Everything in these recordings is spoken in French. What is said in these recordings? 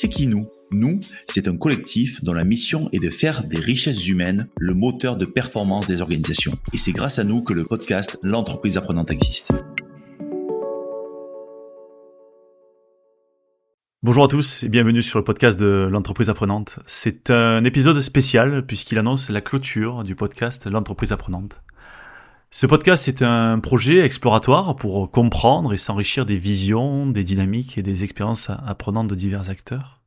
c'est qui nous? Nous, c'est un collectif dont la mission est de faire des richesses humaines le moteur de performance des organisations. Et c'est grâce à nous que le podcast L'entreprise apprenante existe. Bonjour à tous et bienvenue sur le podcast de l'entreprise apprenante. C'est un épisode spécial puisqu'il annonce la clôture du podcast L'entreprise apprenante. Ce podcast est un projet exploratoire pour comprendre et s'enrichir des visions, des dynamiques et des expériences apprenantes de divers acteurs.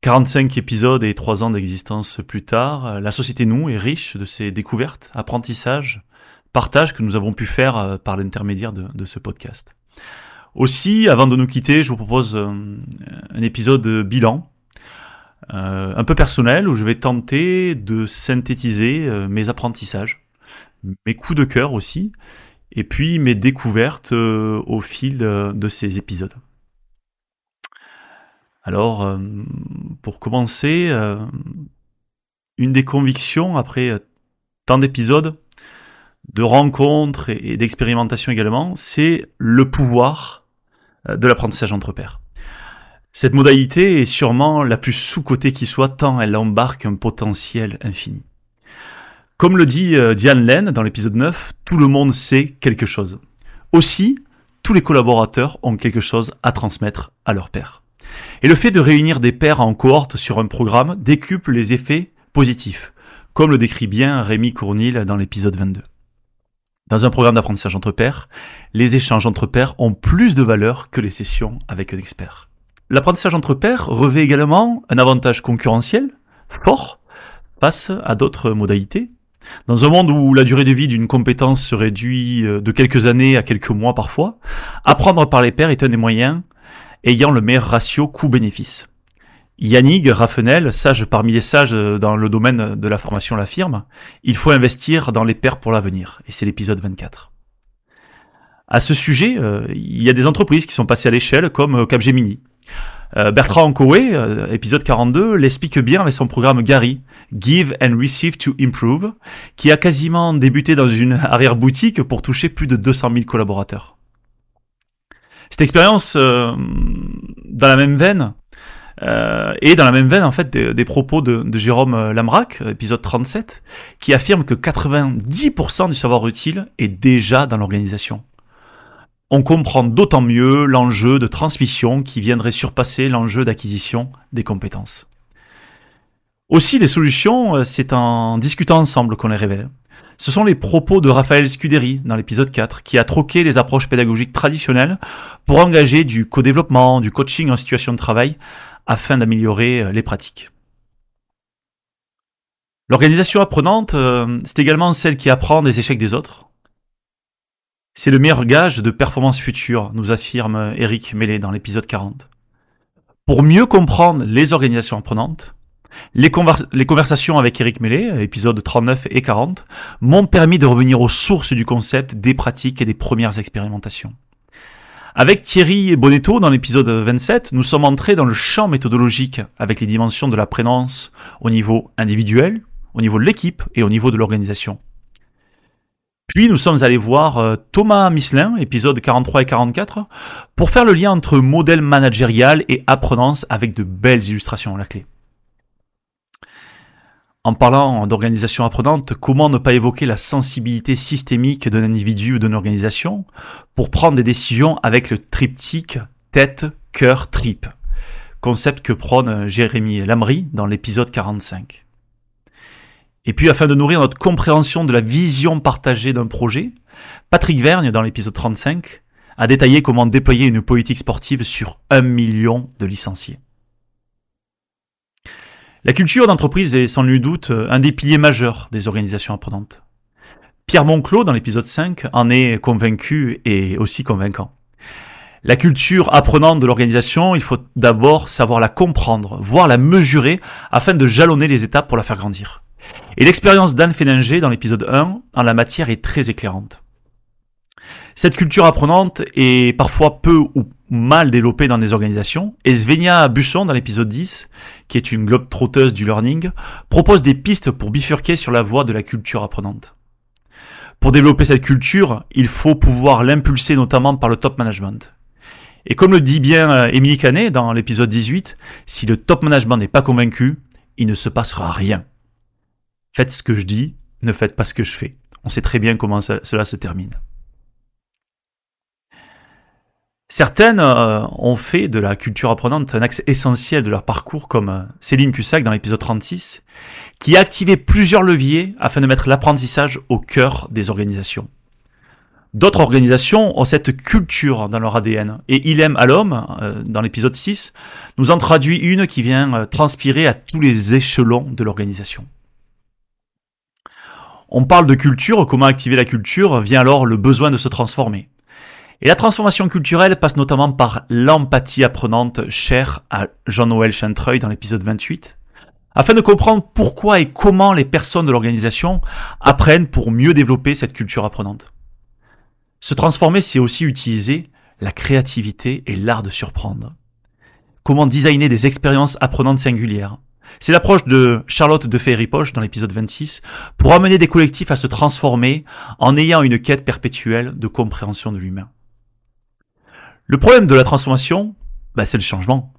45 épisodes et 3 ans d'existence plus tard, la société Nous est riche de ces découvertes, apprentissages, partages que nous avons pu faire euh, par l'intermédiaire de, ce podcast. Aussi, avant de nous quitter, je vous propose euh, un épisode bilan, euh, un peu personnel, où je vais tenter de synthétiser mes apprentissages, mes coups de cœur aussi, et puis mes découvertes au fil de ces épisodes. Alors, euh, pour commencer, euh, une des convictions après euh, tant d'épisodes, de rencontres et d'expérimentations également, c'est le pouvoir de l'apprentissage entre pairs. Cette modalité est sûrement la plus sous-cotée qui soit tant elle embarque un potentiel infini. Comme le dit Diane Len dans l'épisode 9, tout le monde sait quelque chose. Aussi, tous les collaborateurs ont quelque chose à transmettre à leur père. Et le fait de réunir des pairs en cohorte sur un programme décuple les effets positifs, comme le décrit bien Rémi Cournil dans l'épisode 22. Dans un programme d'apprentissage entre pairs, les échanges entre pairs ont plus de valeur que les sessions avec un expert. L'apprentissage entre pairs revêt également un avantage concurrentiel fort face à d'autres modalités. Dans un monde où la durée de vie d'une compétence se réduit de quelques années à quelques mois parfois, apprendre par les pairs est un des moyens ayant le meilleur ratio coût-bénéfice. Yannick Raffenel, sage parmi les sages dans le domaine de la formation, l'affirme, il faut investir dans les pairs pour l'avenir. Et c'est l'épisode 24. À ce sujet, euh, il y a des entreprises qui sont passées à l'échelle comme euh, Capgemini. Euh, Bertrand Ancoé, épisode 42, l'explique bien avec son programme Gary, Give and Receive to Improve, qui a quasiment débuté dans une arrière-boutique pour toucher plus de 200 000 collaborateurs. Cette expérience, euh, dans la même veine, euh, et dans la même veine en fait des, propos de, Jérôme Lamrac, épisode 37, qui affirme que 90% du savoir utile est déjà dans l'organisation. On comprend d'autant mieux l'enjeu de transmission qui viendrait surpasser l'enjeu d'acquisition des compétences. Aussi, les solutions, euh, c'est en discutant ensemble qu'on les révèle. Ce sont les propos de Raphaël Scuderi dans l'épisode 4 qui a troqué les approches pédagogiques traditionnelles pour engager du co-développement, du coaching en situation de travail afin d'améliorer euh, les pratiques. L'organisation apprenante, euh, c'est également celle qui apprend des échecs des autres. C'est le meilleur gage de performance future, nous affirme Eric Mellet dans l'épisode 40. Pour mieux comprendre les organisations apprenantes, les, conversations avec Eric Mellet, épisodes 39 et 40, m'ont permis de revenir aux sources du concept, des pratiques et des premières expérimentations. Avec Thierry Bonetto, dans l'épisode 27, nous sommes entrés dans le champ méthodologique avec les dimensions de la prénance au niveau individuel, au niveau de l'équipe et au niveau de l'organisation. Puis nous sommes allés voir euh, Thomas Misselin, épisode 43 et 44, pour faire le lien entre modèle managérial et apprenance avec de belles illustrations à la clé. En parlant d'organisation apprenante, comment ne pas évoquer la sensibilité systémique d'un individu ou d'une organisation pour prendre des décisions avec le triptyque tête, cœur, trip? Concept que prône Jérémy Lamry dans l'épisode 45. Et puis afin de nourrir notre compréhension de la vision partagée d'un projet, Patrick Vergne dans l'épisode 35 a détaillé comment déployer une politique sportive sur un million de licenciés. La culture d'entreprise est sans nul doute un des piliers majeurs des organisations apprenantes. Pierre Monclos, dans l'épisode 5, en est convaincu et aussi convaincant. La culture apprenante de l'organisation, il faut d'abord savoir la comprendre, voire la mesurer afin de jalonner les étapes pour la faire grandir. Et l'expérience d'Anne Féninger dans l'épisode 1 en la matière est très éclairante. Cette culture apprenante est parfois peu ou mal développée dans des organisations, et Svenia Busson dans l'épisode 10, qui est une globe trotteuse du learning, propose des pistes pour bifurquer sur la voie de la culture apprenante. Pour développer cette culture, il faut pouvoir l'impulser notamment par le top management. Et comme le dit bien euh, Émilie Canet dans l'épisode 18, si le top management n'est pas convaincu, il ne se passera rien. Faites ce que je dis, ne faites pas ce que je fais. On sait très bien comment cela se termine. Certaines euh, ont fait de la culture apprenante un axe essentiel de leur parcours, comme euh, Céline Cussac dans l'épisode 36, qui a activé plusieurs leviers afin de mettre l'apprentissage au cœur des organisations. D'autres organisations ont cette culture dans leur ADN. Et Il aime euh, dans l'épisode 6, nous en traduit une qui vient transpirer à tous les échelons de l'organisation. On parle de culture, comment activer la culture, vient alors le besoin de se transformer. Et la transformation culturelle passe notamment par l'empathie apprenante chère à Jean-Noël Chantreuil dans l'épisode 28, afin de comprendre pourquoi et comment les personnes de l'organisation apprennent pour mieux développer cette culture apprenante. Se transformer, c'est aussi utiliser la créativité et l'art de surprendre. Comment designer des expériences apprenantes singulières. C'est l'approche de Charlotte de Ferry-Poche dans l'épisode 26 pour amener des collectifs à se transformer en ayant une quête perpétuelle de compréhension de l'humain. Le problème de la transformation, bah, c'est le changement.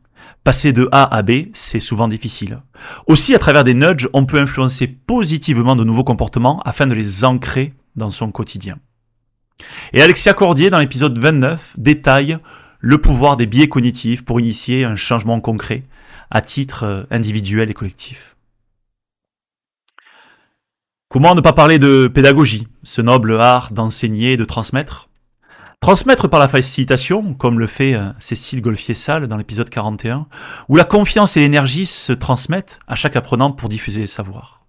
Passer de A à B, c'est souvent difficile. Aussi, à travers des nudges, on peut influencer positivement de nouveaux comportements afin de les ancrer dans son quotidien. Et Alexia Cordier, dans l'épisode 29, détaille le pouvoir des biais cognitifs pour initier un changement concret à titre euh, individuel et collectif. Comment ne pas parler de pédagogie, ce noble art d'enseigner et de transmettre? Transmettre par la facilitation, comme le fait euh, Cécile Golfier-Salle dans l'épisode 41, où la confiance et l'énergie se transmettent à chaque apprenant pour diffuser les savoirs.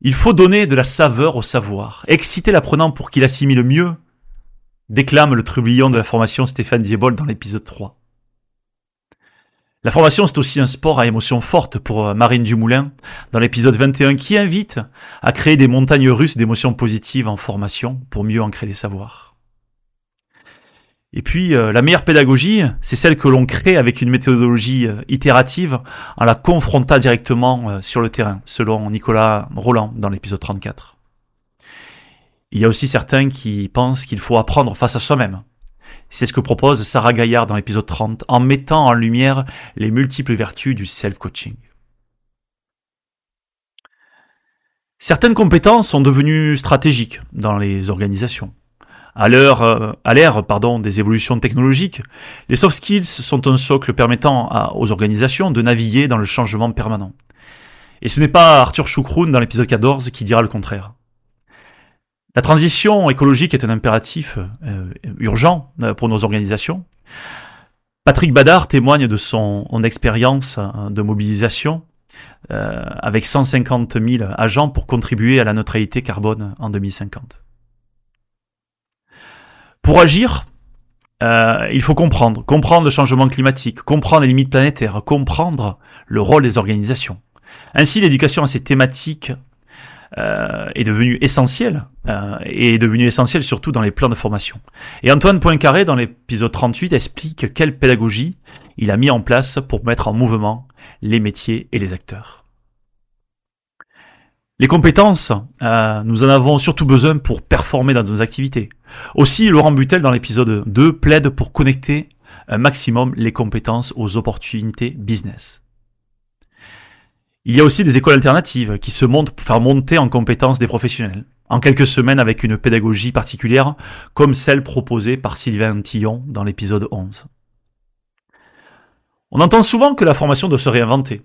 Il faut donner de la saveur au savoir, exciter l'apprenant pour qu'il assimile mieux, déclame le trublion de la formation Stéphane Diebol dans l'épisode 3. La formation, c'est aussi un sport à émotions fortes pour euh, Marine Dumoulin, dans l'épisode 21, qui invite à créer des montagnes russes d'émotions positives en formation pour mieux ancrer les savoirs. Et puis, euh, la meilleure pédagogie, c'est celle que l'on crée avec une méthodologie euh, itérative en la confrontant directement sur le terrain, selon Nicolas Roland dans l'épisode 34. Il y a aussi certains qui pensent qu'il faut apprendre face à soi-même. C'est ce que propose Sarah Gaillard dans l'épisode 30 en mettant en lumière les multiples vertus du self-coaching. Certaines compétences sont devenues stratégiques dans les organisations. À euh, l'ère, pardon, des évolutions technologiques, les soft skills sont un socle permettant aux organisations de naviguer dans le changement permanent. Et ce n'est pas Arthur Choukroun dans l'épisode 14 qui dira le contraire. La transition écologique est un impératif euh, urgent euh, pour nos organisations. Patrick Badard témoigne de son, expérience de mobilisation avec 150 000 agents pour contribuer à la neutralité carbone en 2050. Pour agir, euh, il faut comprendre, comprendre le changement climatique, comprendre les limites planétaires, comprendre le rôle des organisations. Ainsi, l'éducation à ces thématiques euh, est devenue essentielle, euh, et est devenue essentielle surtout dans les plans de formation. Et Antoine Poincaré, dans l'épisode 38, explique quelle pédagogie il a mis en place pour mettre en mouvement les métiers et les acteurs. Les compétences, euh, nous en avons surtout besoin pour performer dans nos activités. Aussi, Laurent Butel, dans l'épisode 2, plaide pour connecter un maximum les compétences aux opportunités business. Il y a aussi des écoles alternatives qui se montent pour faire monter en compétences des professionnels, en quelques semaines avec une pédagogie particulière, comme celle proposée par Sylvain Tillon dans l'épisode 11. On entend souvent que la formation doit se réinventer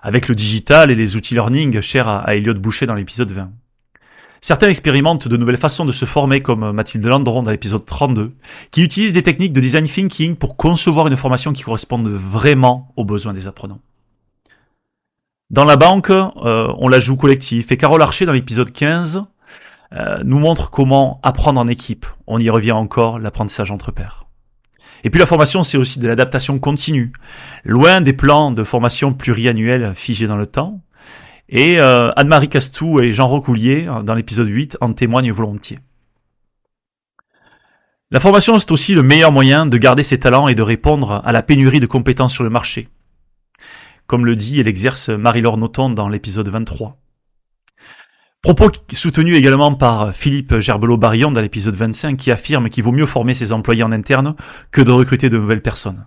avec le digital et les outils learning chers à, Elliot Boucher dans l'épisode 20. Certains expérimentent de nouvelles façons de se former comme Mathilde Landron dans l'épisode 32, qui utilisent des techniques de design thinking pour concevoir une formation qui corresponde vraiment aux besoins des apprenants. Dans la banque, euh, on la joue collectif et Carole Archer dans l'épisode 15 euh, nous montre comment apprendre en équipe. On y revient encore, l'apprentissage entre pairs. Et puis la formation, c'est aussi de l'adaptation continue, loin des plans de formation pluriannuels figés dans le temps. Et euh, Anne-Marie Castou et Jean Rocoulier, dans l'épisode 8, en témoignent volontiers. La formation, c'est aussi le meilleur moyen de garder ses talents et de répondre à la pénurie de compétences sur le marché. Comme le dit et l'exerce Marie-Laure Noton dans l'épisode 23. Propos soutenus également par Philippe Gerbelot-Barillon dans l'épisode 25 qui affirme qu'il vaut mieux former ses employés en interne que de recruter de nouvelles personnes.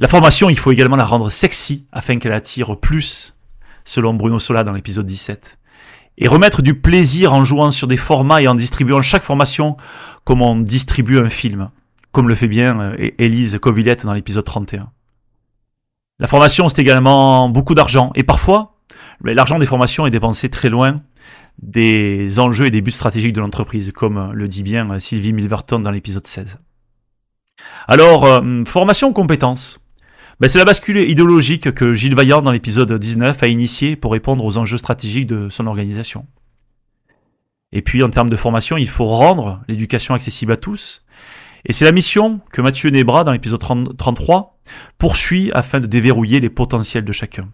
La formation, il faut également la rendre sexy afin qu'elle attire plus, selon Bruno Sola dans l'épisode 17 et remettre du plaisir en jouant sur des formats et en distribuant chaque formation comme on distribue un film, comme le fait bien euh, Élise Covillette dans l'épisode 31. La formation, c'est également beaucoup d'argent, et parfois, l'argent des formations est dépensé très loin des enjeux et des buts stratégiques de l'entreprise, comme le dit bien Sylvie Milverton dans l'épisode 16. Alors, euh, formation compétences. Ben, c'est la bascule idéologique que Gilles Vaillant, dans l'épisode 19, a initié pour répondre aux enjeux stratégiques de son organisation. Et puis, en termes de formation, il faut rendre l'éducation accessible à tous. Et c'est la mission que Mathieu Nebra, dans l'épisode 33, poursuit afin de déverrouiller les potentiels de chacun.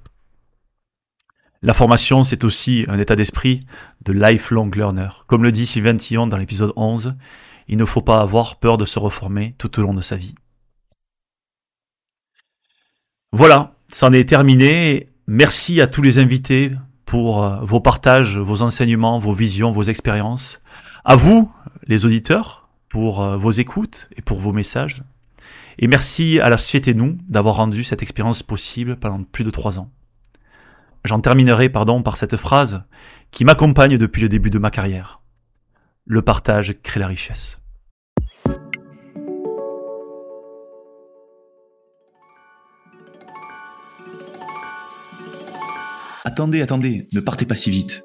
La formation, c'est aussi un état d'esprit de lifelong learner. Comme le dit Sylvain Tillon dans l'épisode 11, il ne faut pas avoir peur de se reformer tout au long de sa vie. Voilà, c'en est terminé. Merci à tous les invités pour euh, vos partages, vos enseignements, vos visions, vos expériences. À vous, les auditeurs, pour euh, vos écoutes et pour vos messages. Et merci à la société Nous d'avoir rendu cette expérience possible pendant plus de trois ans. J'en terminerai par cette phrase qui m'accompagne depuis le début de ma carrière. Le partage crée la richesse. Attendez, attendez, ne partez pas si vite.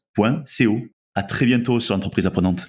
À très bientôt sur l'entreprise apprenante.